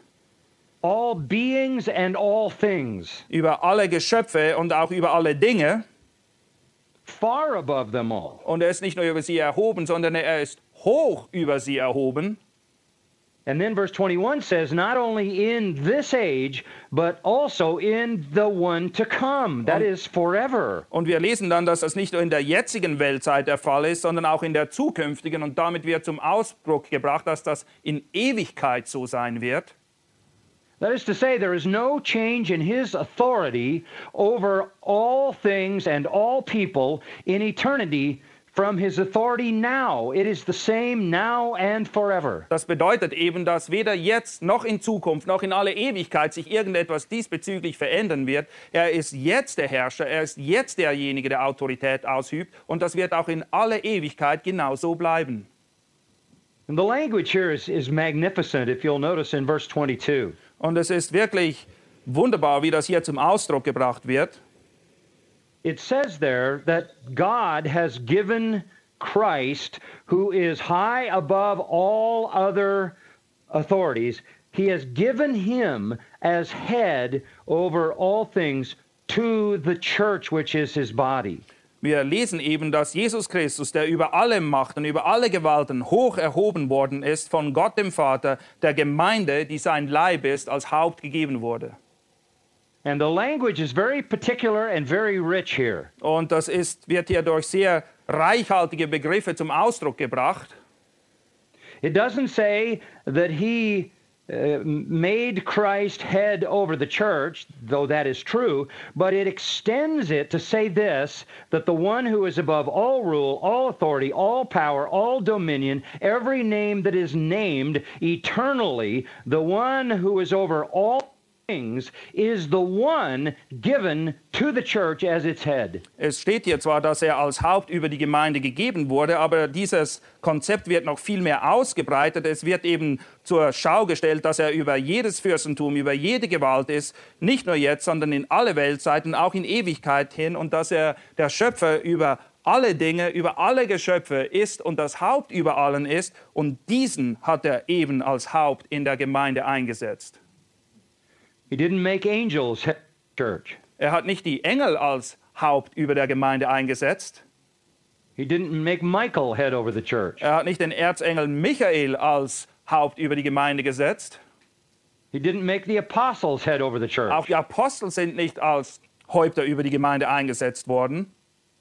All beings and all things. über alle Geschöpfe und auch über alle Dinge. Far above them all. Und er ist nicht nur über sie erhoben, sondern er ist hoch über sie erhoben. And then verse 21 says, Not only in this age, but also in the one to come. That is forever. Und wir lesen dann, dass das nicht nur in der jetzigen Weltzeit der Fall ist, sondern auch in der zukünftigen. Und damit wird zum Ausdruck gebracht, dass das in Ewigkeit so sein wird. That is to say, there is no change in his authority over all things and all people in eternity from his authority now. It is the same now and forever. Das bedeutet eben, dass weder jetzt noch in Zukunft noch in alle Ewigkeit sich irgendetwas diesbezüglich verändern wird. Er ist jetzt der Herrscher, er ist jetzt derjenige, der Autorität ausübt und das wird auch in alle Ewigkeit genau so bleiben. And the language here is, is magnificent, if you'll notice in verse 22. Und es ist wirklich wunderbar, wie das hier zum Ausdruck gebracht wird. It says there that God has given Christ, who is high above all other authorities, he has given him as head over all things to the church, which is his body. Wir lesen eben, dass Jesus Christus, der über alle Macht und über alle Gewalten hoch erhoben worden ist, von Gott dem Vater, der Gemeinde, die sein Leib ist, als Haupt gegeben wurde. And the language is very particular and very rich here. Und das ist, wird hier durch sehr reichhaltige Begriffe zum Ausdruck gebracht. It doesn't say that he uh, made Christ head over the church, though that is true, but it extends it to say this that the one who is above all rule, all authority, all power, all dominion, every name that is named eternally, the one who is over all Kings is the one given to the church as its head. Es steht hier zwar, dass er als Haupt über die Gemeinde gegeben wurde, aber dieses Konzept wird noch viel mehr ausgebreitet. Es wird eben zur Schau gestellt, dass er über jedes Fürstentum, über jede Gewalt ist, nicht nur jetzt, sondern in alle Weltzeiten, auch in Ewigkeit hin und dass er der Schöpfer über alle Dinge, über alle Geschöpfe ist und das Haupt über allen ist und diesen hat er eben als Haupt in der Gemeinde eingesetzt. He didn't make angels church. Er hat nicht die Engel als Haupt über der Gemeinde eingesetzt. He didn't make Michael head over the church. Er hat nicht den Erzengel Michael als Haupt über die Gemeinde gesetzt. He didn't make the apostles head over the church. Auch die Apostel sind nicht als Häupter über die Gemeinde eingesetzt worden.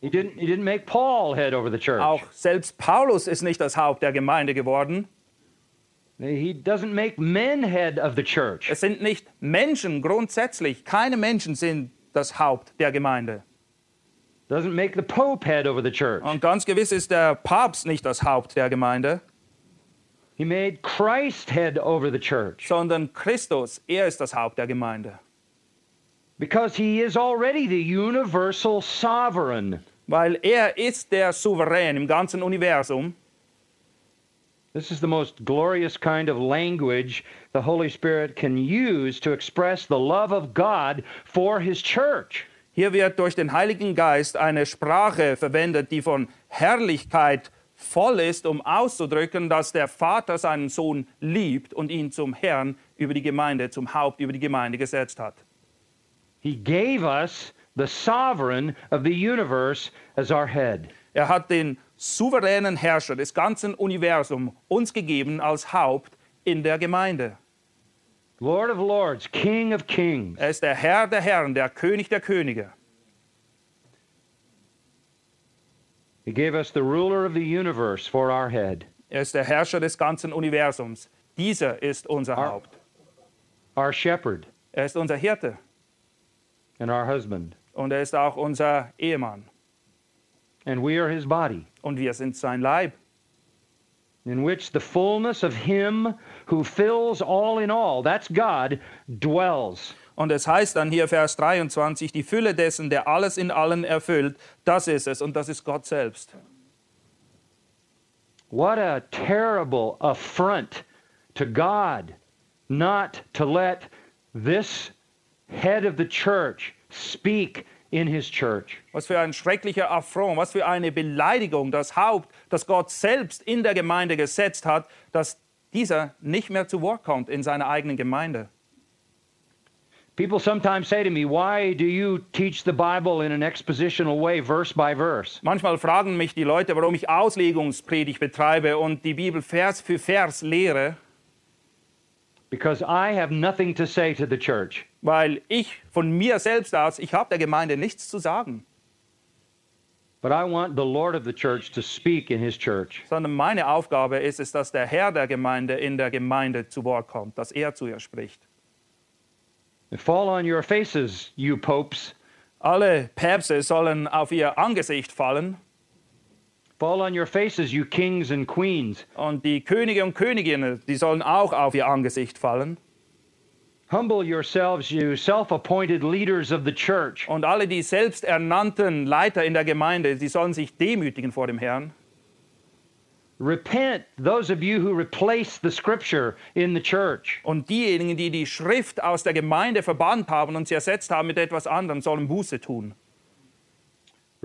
He didn't he didn't make Paul head over the church. Auch selbst Paulus ist nicht das Haupt der Gemeinde geworden. He doesn't make men head of the church. Es sind nicht Menschen grundsätzlich. Keine Menschen sind das Haupt der Gemeinde. Doesn't make the pope head over the church. Und ganz gewiss ist der Papst nicht das Haupt der Gemeinde, He made Christ head over the church sondern Christus. Er ist das Haupt der Gemeinde. because he is already the universal sovereign. Weil er ist der Souverän im ganzen Universum. This is the most glorious kind of language the Holy Spirit can use to express the love of God for his church. Hier wird durch den Heiligen Geist eine Sprache verwendet, die von Herrlichkeit voll ist, um auszudrücken, dass der Vater seinen Sohn liebt und ihn zum Herrn über die Gemeinde, zum Haupt über die Gemeinde gesetzt hat. He gave us the sovereign of the universe as our head. Er hat den souveränen Herrscher des ganzen Universums uns gegeben als Haupt in der Gemeinde. Lord of Lords, King of Kings. Er ist der Herr der Herren, der König der Könige. He gave us the ruler of the universe for our head, Er ist der Herrscher des ganzen Universums. Dieser ist unser Ar- Haupt. our shepherd, Er ist unser Hirte and our husband. und er ist auch unser Ehemann. And we are his body, Und wir sind sein Leib. in which the fullness of him who fills all in all, that's God, dwells. Und es heißt dann hier Vers 23, die Fülle dessen, der alles in allen erfüllt, das ist es und das ist Gott selbst. What a terrible affront to God not to let this head of the church speak in his church. Was für ein schrecklicher Affront, was für eine Beleidigung, das Haupt, das Gott selbst in der Gemeinde gesetzt hat, dass dieser nicht mehr zu Wort kommt in seiner eigenen Gemeinde. People sometimes say to me, Why do you teach the Bible in an expositional way, verse by verse? Manchmal fragen mich die Leute, warum ich Auslegungspredigt betreibe und die Bibel Vers für Vers lehre, Because I have nothing to say to the church. weil ich von mir selbst aus, ich habe der Gemeinde nichts zu sagen, But I want the Lord of the church to speak in his church. sondern meine Aufgabe ist es, dass der Herr der Gemeinde in der Gemeinde zu Wort kommt, dass er zu ihr spricht. Fall on your faces, you popes. Alle Päpste sollen auf ihr Angesicht fallen Fall on your faces, you kings and queens. und die Könige und Königinnen, die sollen auch auf ihr Angesicht fallen. Humble yourselves, you self appointed leaders of the church. Und alle die selbsternannten Leiter in der Gemeinde, die sollen sich demütigen vor dem Herrn. Repent, those of you who replace the scripture in the church. Und diejenigen, die die Schrift aus der Gemeinde verbannt haben und sie ersetzt haben mit etwas anderem, sollen Buße tun.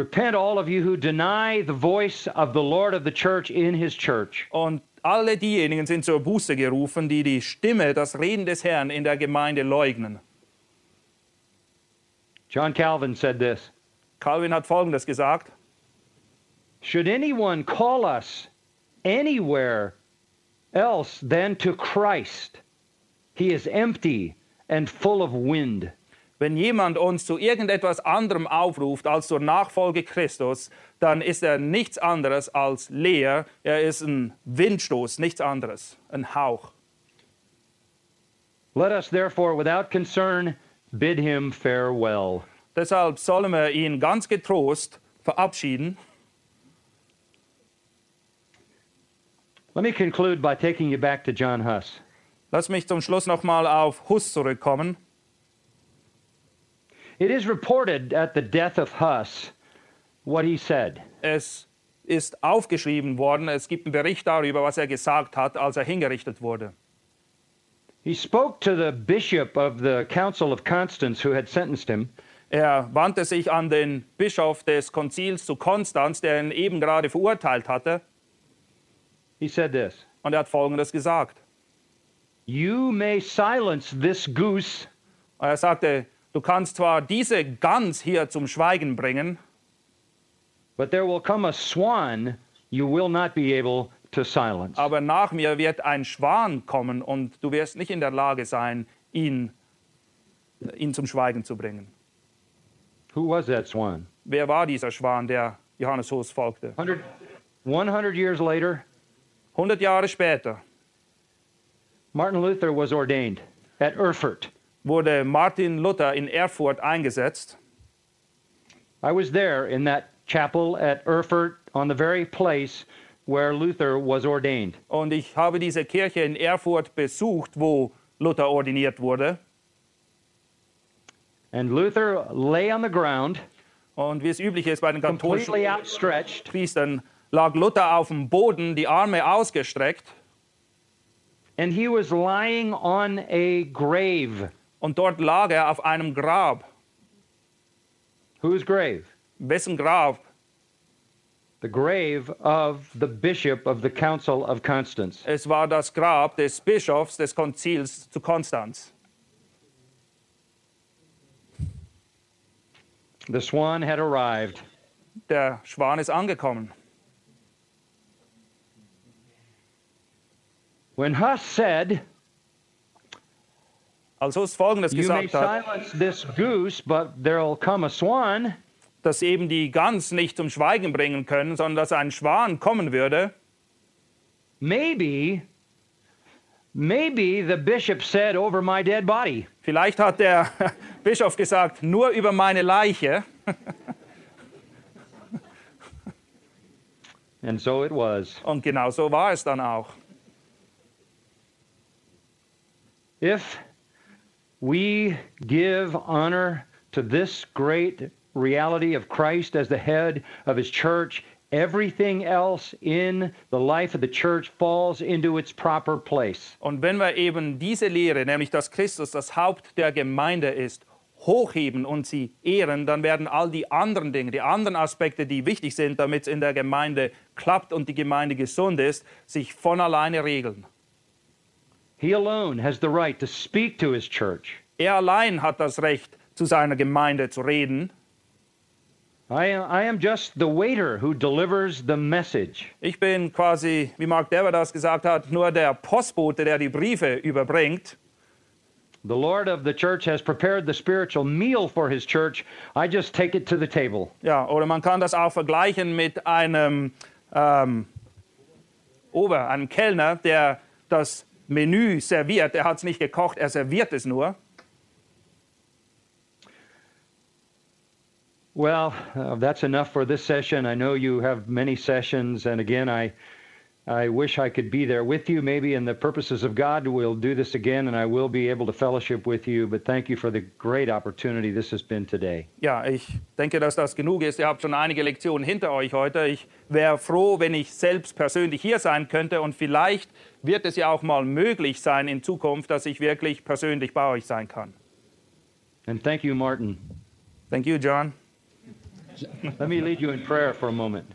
Repent, all of you who deny the voice of the Lord of the church in his church. Und alle diejenigen sind zur Buße gerufen, die die Stimme, das Reden des Herrn in der Gemeinde leugnen. John Calvin said this Calvin hat Folgendes gesagt. Should anyone call us anywhere else than to Christ, he is empty and full of wind. Wenn jemand uns zu irgendetwas anderem aufruft als zur Nachfolge Christus, dann ist er nichts anderes als leer. Er ist ein Windstoß, nichts anderes, ein Hauch. Let us therefore, without concern, bid him farewell. Deshalb sollen wir ihn ganz getrost verabschieden. Let me conclude by taking you back to John Huss. Lass mich zum Schluss nochmal auf Huss zurückkommen. It is reported at the death of Huss what he said. Es ist aufgeschrieben worden, es gibt einen Bericht darüber, was er gesagt hat, als er hingerichtet wurde. He spoke to the bishop of the Council of Constance who had sentenced him. Er wandte sich an den Bischof des Konzils zu Konstanz, der ihn eben gerade verurteilt hatte, He said this und er hat Folgendes gesagt. You may silence this goose, Und er sagte, du kannst zwar diese Gans hier zum Schweigen bringen, swan aber nach mir wird ein Schwan kommen und du wirst nicht in der Lage sein, ihn, ihn zum Schweigen zu bringen. Who was that swan? Wer war dieser Schwan, der Johannes Hus folgte? 100, 100 years later, 100 Jahre später Martin Luther was ordained at Erfurt. Wurde Martin Luther in Erfurt eingesetzt. I was there in that chapel at Erfurt on the very place where Luther was ordained. Und ich habe diese Kirche in Erfurt besucht, wo Luther ordiniert wurde. And Luther lay on the ground, Und wie es üblich ist bei den katholischen Priestern, lag Luther auf dem Boden, die Arme ausgestreckt. and he was lying on a grave. Und dort lag er auf einem Grab. Whose grave? Wessen Grab? The grave of the bishop of the Council of Constance. Es war das Grab des Bischofs des Konzils zu Konstanz. The swan had arrived. Der Schwan ist angekommen. When Huss said, Als Hus Folgendes You may gesagt hat, silence this goose, but there'll come a swan, dass eben die Gans nicht zum Schweigen bringen können, sondern dass ein Schwan kommen würde, maybe, maybe the bishop said over my dead body. Vielleicht hat der Bischof gesagt, nur über meine Leiche. And so it was. Und genau so war es dann auch. If we give honor to this great reality of Christ as the head of his church, everything else in the life of the church falls into its proper place. Und wenn wir eben diese Lehre, nämlich dass Christus das Haupt der Gemeinde ist, hochheben und sie ehren, dann werden all die anderen Dinge, die anderen Aspekte, die wichtig sind, damit es in der Gemeinde klappt und die Gemeinde gesund ist, sich von alleine regeln. He alone has the right to speak to his church. Er allein hat das Recht, zu seiner Gemeinde zu reden. I am, I am just the waiter who delivers the message. Ich bin quasi, wie Mark Dever das gesagt hat, nur der Postbote, der die Briefe überbringt. The Lord of the church has prepared the spiritual meal for his church. I just take it to the table. Ja, oder man kann das auch vergleichen mit einem ähm, Ober, einem Kellner, der das Menü serviert. Er hat es nicht gekocht, er serviert es nur. Well, uh, that's enough for this session. I know you have many sessions, and again, I, I wish I could be there with you. Maybe in the purposes of God, we'll do this again, and I will be able to fellowship with you. But thank you for the great opportunity this has been today. Ja, ich denke, dass das genug ist. Ihr habt schon einige Lektionen hinter euch heute. Ich wäre froh, wenn ich selbst persönlich hier sein könnte und vielleicht wird es ja auch mal möglich sein in Zukunft, dass ich wirklich persönlich bei euch sein kann. And thank you, Martin. Thank you, John. Let me lead you in prayer for a moment.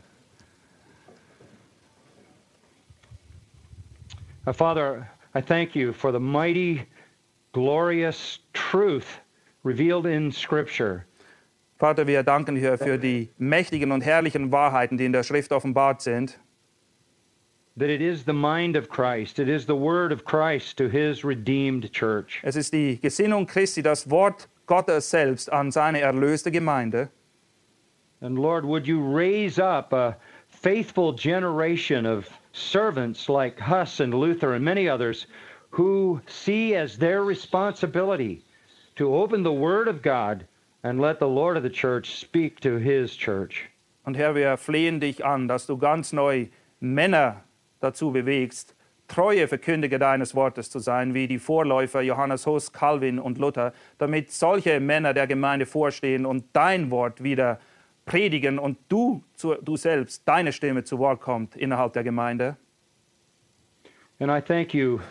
Uh, Father, I thank you for the mighty, glorious truth revealed in Scripture. Vater, wir danken dir für die mächtigen und herrlichen Wahrheiten, die in der Schrift offenbart sind. that it is the mind of Christ, it is the word of Christ to his redeemed church. Es ist die Gesinnung Christi, das Wort Gottes selbst an seine erlöste Gemeinde. And Lord, would you raise up a faithful generation of servants like Huss and Luther and many others who see as their responsibility to open the word of God and let the Lord of the church speak to his church. Und Herr, wir flehen dich an, dass du ganz neu Männer dazu bewegst, treue Verkündiger deines Wortes zu sein, wie die Vorläufer Johannes Hus, Calvin und Luther, damit solche Männer der Gemeinde vorstehen und dein Wort wieder predigen und du, du selbst, deine Stimme zu Wort kommt innerhalb der Gemeinde. And I thank you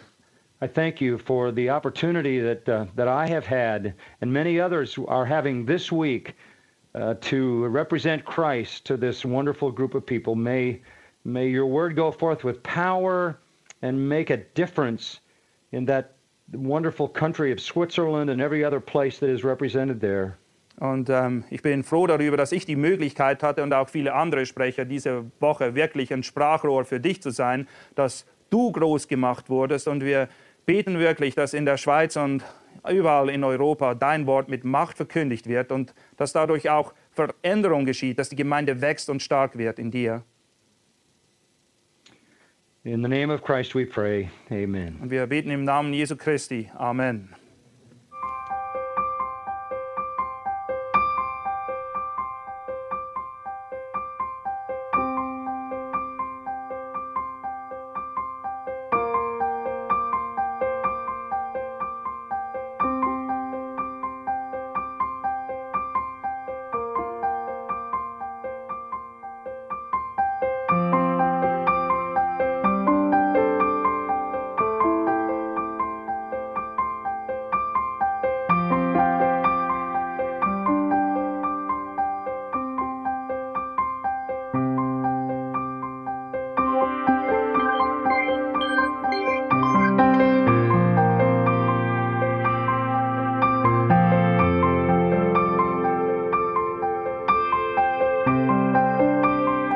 I thank you for the opportunity that, uh, that I have had and many others are having this week uh, to represent Christ to this wonderful group of people. May, may your word go forth with power and make a difference in that wonderful country of Switzerland and every other place that is represented there. Und ähm, ich bin froh darüber, dass ich die Möglichkeit hatte und auch viele andere Sprecher diese Woche wirklich ein Sprachrohr für dich zu sein, dass du groß gemacht wurdest. Und wir beten wirklich, dass in der Schweiz und überall in Europa dein Wort mit Macht verkündigt wird und dass dadurch auch Veränderung geschieht, dass die Gemeinde wächst und stark wird in dir. In the name of Christ we pray. Amen. Und wir beten im Namen Jesu Christi. Amen.